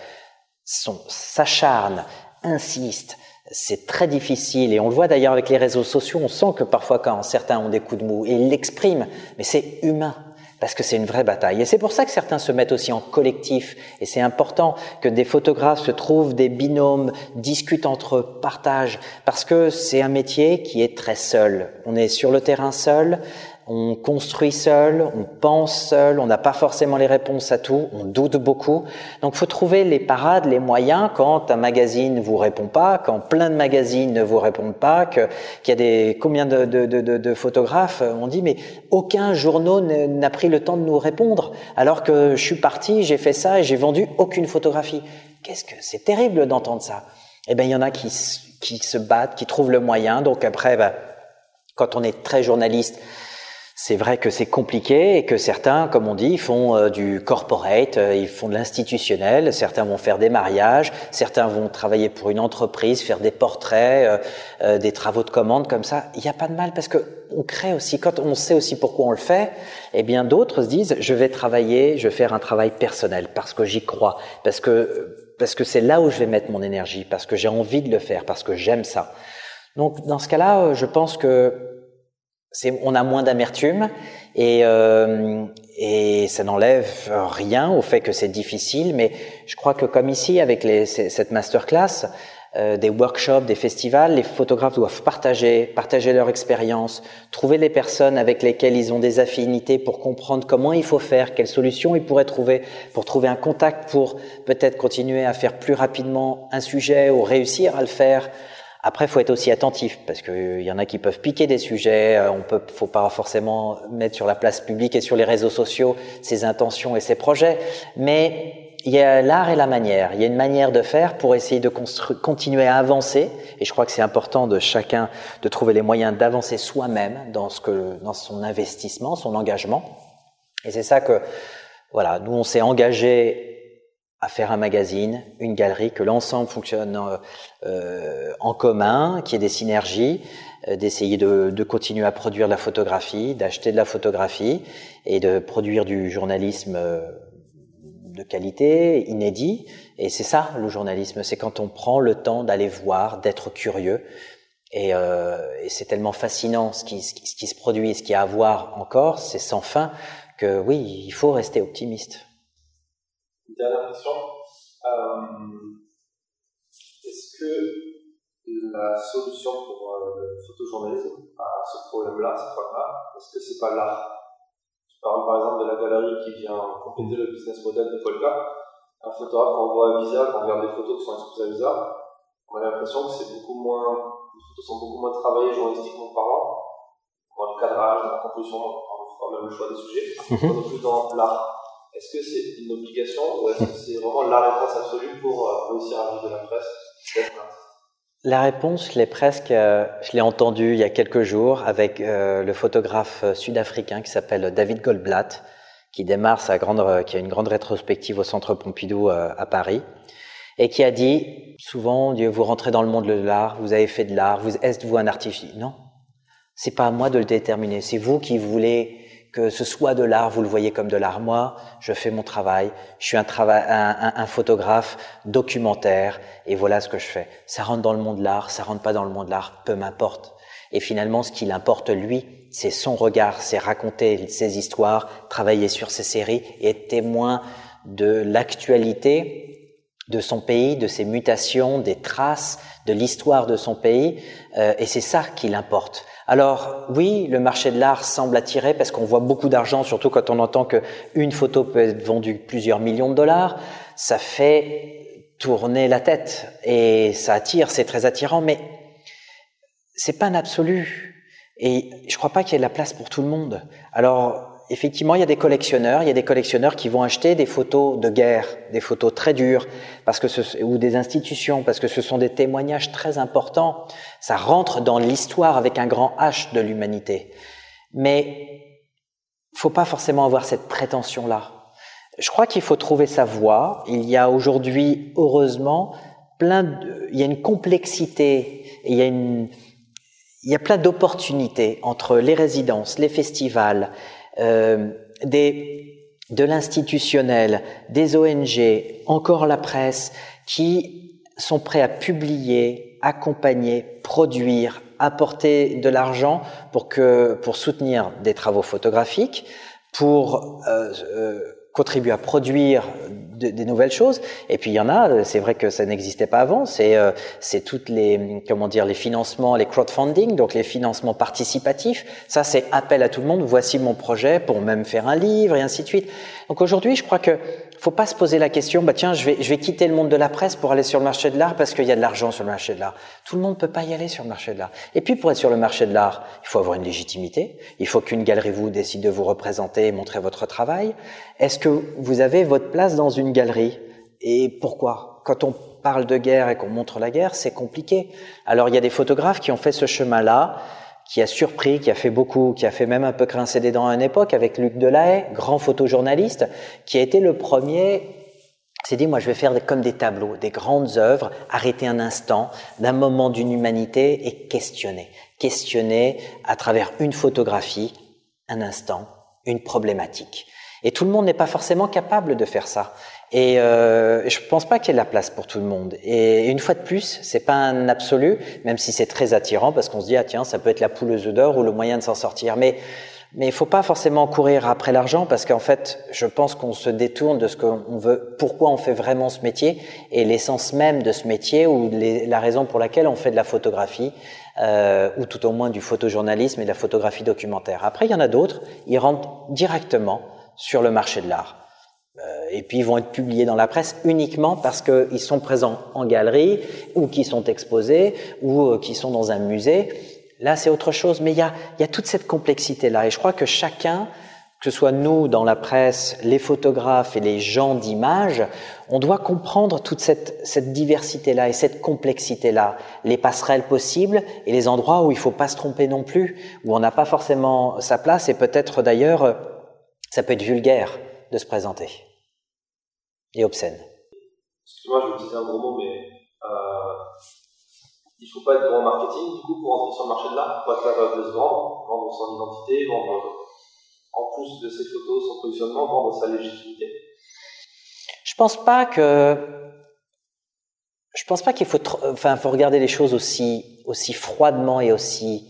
s'acharnent, insistent, c'est très difficile et on le voit d'ailleurs avec les réseaux sociaux, on sent que parfois quand certains ont des coups de mou et ils l'expriment, mais c'est humain parce que c'est une vraie bataille. Et c'est pour ça que certains se mettent aussi en collectif et c'est important que des photographes se trouvent des binômes, discutent entre eux, partagent parce que c'est un métier qui est très seul. On est sur le terrain seul, on construit seul, on pense seul, on n'a pas forcément les réponses à tout, on doute beaucoup. Donc faut trouver les parades, les moyens quand un magazine ne vous répond pas, quand plein de magazines ne vous répondent pas, qu'il y a des combien de, photographes on dit mais aucun journaux n'a pris le temps de nous répondre alors que je suis parti, j'ai fait ça et j'ai vendu aucune photographie. Qu'est-ce que c'est terrible d'entendre ça. Eh bien il y en a qui, qui se battent, qui trouvent le moyen. Donc après, ben, quand on est très journaliste, c'est vrai que c'est compliqué et que certains, comme on dit, font euh, du corporate, euh, ils font de l'institutionnel, certains vont faire des mariages, certains vont travailler pour une entreprise, faire des portraits, euh, des travaux de commande comme ça. Il n'y a pas de mal parce que on crée aussi, quand on sait aussi pourquoi on le fait, eh bien d'autres se disent, je vais travailler, je vais faire un travail personnel parce que j'y crois, parce que parce que c'est là où je vais mettre mon énergie, parce que j'ai envie de le faire, parce que j'aime ça. Donc dans ce cas-là, je pense que on a moins d'amertume et, euh, et ça n'enlève rien au fait que c'est difficile, mais je crois que comme ici avec cette masterclass, euh, des workshops, des festivals, les photographes doivent partager, partager leur expérience, trouver les personnes avec lesquelles ils ont des affinités pour comprendre comment il faut faire, quelles solutions ils pourraient trouver pour trouver un contact pour peut-être continuer à faire plus rapidement un sujet ou réussir à le faire. Après, faut être aussi attentif parce qu'il y en a qui peuvent piquer des sujets. Euh, on peut, faut pas forcément mettre sur la place publique et sur les réseaux sociaux ses intentions et ses projets, mais il y a l'art et la manière. Il y a une manière de faire pour essayer de continuer à avancer. Et je crois que c'est important de chacun de trouver les moyens d'avancer soi-même dans ce que, dans son investissement, son engagement. Et c'est ça que, voilà, nous on s'est engagé à faire un magazine, une galerie, que l'ensemble fonctionne euh, en commun, qu'il y ait des synergies, euh, d'essayer de, de, continuer à produire de la photographie, d'acheter de la photographie et de produire du journalisme. Euh, de qualité, inédit. Et c'est ça le journalisme, c'est quand on prend le temps d'aller voir, d'être curieux. Et, euh, et c'est tellement fascinant ce qui, ce qui, se produit, ce qu'il y a à voir encore, c'est sans fin que oui, il faut rester optimiste. Dernière question. Euh, est-ce que la solution pour euh, le photojournalisme à ce problème-là, cette fois-là, est-ce que c'est pas l'art? Parle par exemple de la galerie qui vient compléter le business model de Polka. Un photographe, quand on voit à Visa, quand on regarde des photos qui sont exposées à Visa, on a l'impression que c'est beaucoup moins, les photos sont beaucoup moins travaillées journalistiquement parlant, dans le cadrage, dans la composition, on fera même le choix des sujets, mm non plus dans l'art. Est-ce que c'est une obligation ou est-ce que c'est vraiment la réponse absolue pour euh, réussir à vivre de la presse la réponse, je l'ai presque, euh, je l'ai entendue il y a quelques jours avec euh, le photographe sud-africain qui s'appelle David Goldblatt, qui démarre sa grande, qui a une grande rétrospective au Centre Pompidou à Paris, et qui a dit souvent, Dieu, vous rentrez dans le monde de l'art, vous avez fait de l'art, vous êtes-vous un artiste? Non, c'est pas à moi de le déterminer, c'est vous qui voulez que ce soit de l'art, vous le voyez comme de l'art. Moi, je fais mon travail, je suis un, photographe documentaire, et voilà ce que je fais. Ça rentre dans le monde de l'art, ça rentre pas dans le monde de l'art, peu m'importe. Et finalement, ce qui l'importe, lui, c'est son regard, c'est raconter ses histoires, travailler sur ses séries et être témoin de l'actualité de son pays, de ses mutations, des traces, de l'histoire de son pays. Euh, et c'est ça qui l'importe. Alors oui, le marché de l'art semble attirer parce qu'on voit beaucoup d'argent, surtout quand on entend qu'une photo peut être vendue plusieurs millions de dollars. Ça fait tourner la tête et ça attire, c'est très attirant, mais c'est pas un absolu. Et je crois pas qu'il y ait de la place pour tout le monde. Alors effectivement, il y a des collectionneurs, il y a des collectionneurs qui vont acheter des photos de guerre, des photos très dures, parce que ou des institutions, parce que ce sont des témoignages très importants. Ça rentre dans l'histoire avec un grand H de l'humanité. Mais faut pas forcément avoir cette prétention-là. Je crois qu'il faut trouver sa voie. Il y a aujourd'hui, heureusement, plein de, il y a une complexité, il y a une, il y a plein d'opportunités entre les résidences, les festivals, euh, des, de l'institutionnel, des ONG, encore la presse, qui sont prêts à publier, accompagner, produire, apporter de l'argent pour que pour soutenir des travaux photographiques, pour euh, contribuer à produire des nouvelles choses. Et puis il y en a, c'est vrai que ça n'existait pas avant. C'est euh, c'est toutes les comment dire les financements, les crowdfunding, donc les financements participatifs. Ça c'est appel à tout le monde. Voici mon projet pour même faire un livre et ainsi de suite. Donc aujourd'hui, je crois que faut pas se poser la question, bah tiens, je vais, je vais quitter le monde de la presse pour aller sur le marché de l'art parce qu'il y a de l'argent sur le marché de l'art. Tout le monde peut pas y aller sur le marché de l'art. Et puis pour être sur le marché de l'art, il faut avoir une légitimité. Il faut qu'une galerie vous décide de vous représenter et montrer votre travail. Est-ce que vous avez votre place dans une galerie? Et pourquoi? Quand on parle de guerre et qu'on montre la guerre, c'est compliqué. Alors il y a des photographes qui ont fait ce chemin-là qui a surpris, qui a fait beaucoup, qui a fait même un peu grincer des dents à une époque avec Luc Delahaye, grand photojournaliste, qui a été le premier s'est dit, moi, je vais faire comme des tableaux, des grandes œuvres, arrêter un instant d'un moment d'une humanité et questionner. Questionner à travers une photographie, un instant, une problématique. Et tout le monde n'est pas forcément capable de faire ça. Et euh, je pense pas qu'il y ait de la place pour tout le monde. Et une fois de plus, c'est pas un absolu, même si c'est très attirant parce qu'on se dit ah tiens ça peut être la poule aux d'or ou le moyen de s'en sortir. Mais Mais il faut pas forcément courir après l'argent parce qu'en fait, je pense qu'on se détourne de ce qu'on veut, pourquoi on fait vraiment ce métier et l'essence même de ce métier ou la raison pour laquelle on fait de la photographie euh, ou tout au moins du photojournalisme et de la photographie documentaire. Après, il y en a d'autres, ils rentrent directement sur le marché de l'art. Euh, et puis ils vont être publiés dans la presse uniquement parce qu'ils sont présents en galerie ou qui sont exposés ou euh, qui sont dans un musée. Là, c'est autre chose, mais il y a, y a toute cette complexité-là. Et je crois que chacun, que ce soit nous dans la presse, les photographes et les gens d'image, on doit comprendre toute cette, cette diversité-là et cette complexité-là, les passerelles possibles et les endroits où il faut pas se tromper non plus, où on n'a pas forcément sa place et peut-être d'ailleurs, ça peut être vulgaire de se présenter et obscène. Excuse-moi, je vais utiliser un gros mot, mais euh, il faut pas être bon en marketing, du coup, pour entrer sur le marché de l'art, pour être capable de se vendre, vendre son identité, vendre, en plus de ses photos, son positionnement, vendre sa légitimité. Je pense pas que, je pense pas qu'il faut, enfin, faut regarder les choses aussi, aussi froidement et aussi,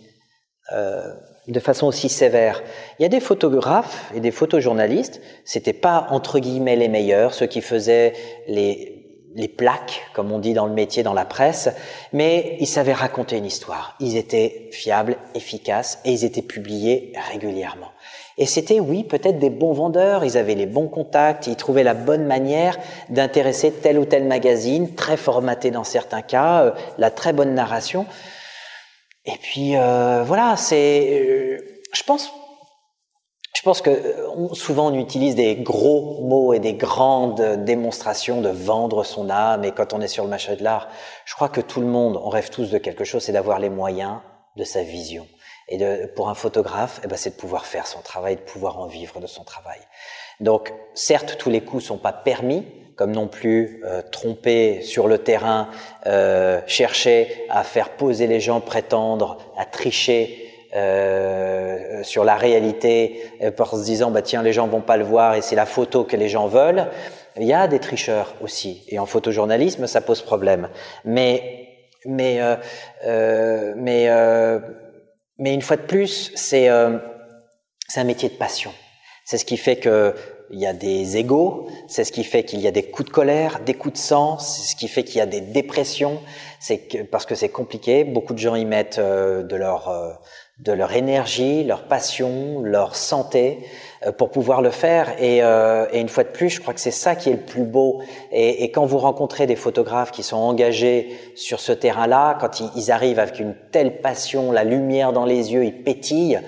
euh, de façon aussi sévère. Il y a des photographes et des photojournalistes, c'était pas entre guillemets les meilleurs, ceux qui faisaient les, les plaques, comme on dit dans le métier, dans la presse, mais ils savaient raconter une histoire. Ils étaient fiables, efficaces, et ils étaient publiés régulièrement. Et c'était, oui, peut-être des bons vendeurs, ils avaient les bons contacts, ils trouvaient la bonne manière d'intéresser tel ou tel magazine, très formaté dans certains cas, euh, la très bonne narration. Et puis euh, voilà, c'est, euh, je pense, je pense que euh, souvent on utilise des gros mots et des grandes démonstrations de vendre son âme. Et quand on est sur le marché de l'art, je crois que tout le monde, on rêve tous de quelque chose, c'est d'avoir les moyens de sa vision. Et de, pour un photographe, eh ben, c'est de pouvoir faire son travail, de pouvoir en vivre de son travail. Donc, certes, tous les coups sont pas permis, comme non plus euh, tromper sur le terrain, euh, chercher à faire poser les gens, prétendre, à tricher euh, sur la réalité, euh, en se disant bah tiens les gens vont pas le voir et c'est la photo que les gens veulent. Il y a des tricheurs aussi, et en photojournalisme ça pose problème. Mais mais euh, mais mais une fois de plus, c'est c'est un métier de passion. C'est ce qui fait que il y a des égaux, c'est ce qui fait qu'il y a des coups de colère, des coups de sang, c'est ce qui fait qu'il y a des dépressions, c'est que, parce que c'est compliqué. Beaucoup de gens y mettent euh, de leur euh, de leur énergie, leur passion, leur santé euh, pour pouvoir le faire. Et, et, une fois de plus, je crois que c'est ça qui est le plus beau. Et, et, quand vous rencontrez des photographes qui sont engagés sur ce terrain-là, quand ils, ils arrivent avec une telle passion, la lumière dans les yeux, ils pétillent.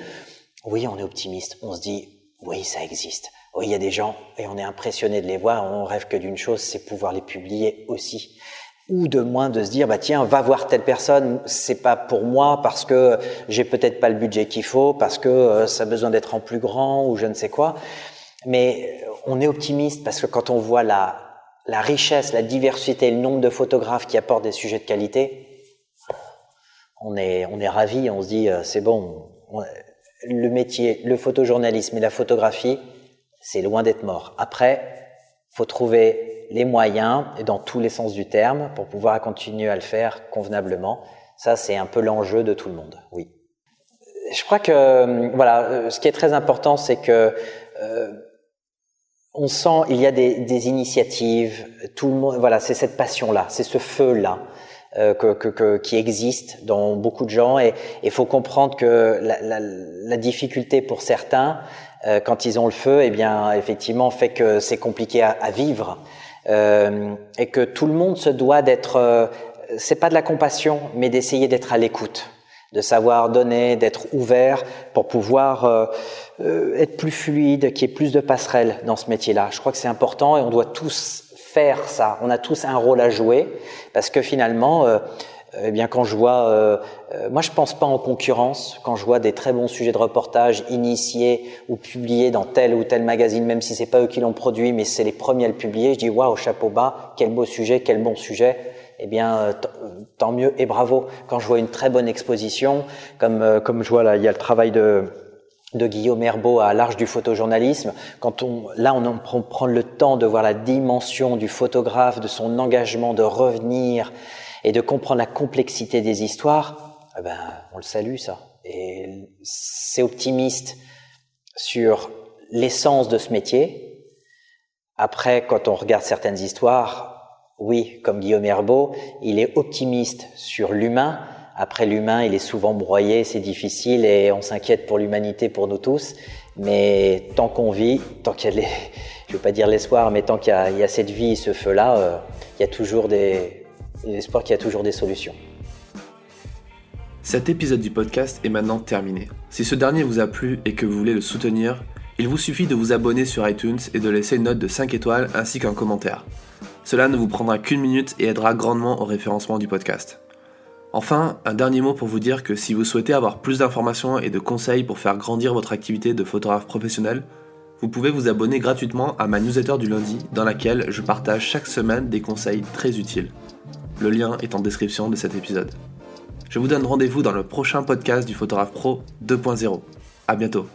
Oui, on est optimiste. On se dit, oui, ça existe. Il y a des gens et on est impressionné de les voir. On rêve que d'une chose, c'est pouvoir les publier aussi. Ou de moins de se dire, bah tiens, va voir telle personne, c'est pas pour moi parce que j'ai peut-être pas le budget qu'il faut, parce que euh, ça a besoin d'être en plus grand ou je ne sais quoi. Mais on est optimiste parce que quand on voit la, la richesse, la diversité, le nombre de photographes qui apportent des sujets de qualité, on est, on est ravi, on se dit, euh, c'est bon, le métier, le photojournalisme et la photographie, c'est loin d'être mort. Après, faut trouver les moyens, dans tous les sens du terme, pour pouvoir continuer à le faire convenablement. Ça, c'est un peu l'enjeu de tout le monde, oui. Je crois que, euh, voilà, euh, ce qui est très important, c'est que euh, on sent, il y a des, des, initiatives, tout le monde, voilà, c'est cette passion-là, c'est ce feu-là. Euh, que, que, que, qui existe dans beaucoup de gens et il faut comprendre que la, la, la, difficulté pour certains, euh, quand ils ont le feu, eh bien, effectivement, fait que c'est compliqué à, à vivre euh, et que tout le monde se doit d'être. Euh, c'est pas de la compassion, mais d'essayer d'être à l'écoute, de savoir donner, d'être ouvert pour pouvoir euh, être plus fluide, qu'il y ait plus de passerelles dans ce métier-là. Je crois que c'est important et on doit tous faire ça. On a tous un rôle à jouer parce que finalement euh, eh bien quand je vois, euh, euh, moi je pense pas en concurrence quand je vois des très bons sujets de reportage initiés ou publiés dans tel ou tel magazine, même si c'est pas eux qui l'ont produit, mais c'est les premiers à le publier. Je dis waouh, chapeau bas, quel beau sujet, quel bon sujet. Eh bien, tant mieux et bravo. Quand je vois une très bonne exposition, comme comme je vois là, il y a le travail de de Guillaume Herbeau à l'Arche du photojournalisme, quand on, là on prend, prend le temps de voir la dimension du photographe, de son engagement, de revenir et de comprendre la complexité des histoires, eh ben, on le salue ça. C'est optimiste sur l'essence de ce métier. Après, quand on regarde certaines histoires, oui, comme Guillaume Herbeau, il est optimiste sur l'humain. Après l'humain, il est souvent broyé, c'est difficile et on s'inquiète pour l'humanité, pour nous tous. Mais tant qu'on vit, tant qu'il y a je veux pas dire l'espoir, mais tant qu'il y, a cette vie, ce feu-là, euh, il y a toujours des, l'espoir qu'il y a toujours des solutions. Cet épisode du podcast est maintenant terminé. Si ce dernier vous a plu et que vous voulez le soutenir, il vous suffit de vous abonner sur iTunes et de laisser une note de 5 étoiles ainsi qu'un commentaire. Cela ne vous prendra qu'une minute et aidera grandement au référencement du podcast. Enfin, un dernier mot pour vous dire que si vous souhaitez avoir plus d'informations et de conseils pour faire grandir votre activité de photographe professionnel, vous pouvez vous abonner gratuitement à ma newsletter du lundi dans laquelle je partage chaque semaine des conseils très utiles. Le lien est en description de cet épisode. Je vous donne rendez-vous dans le prochain podcast du Photographe Pro 2.0. À bientôt.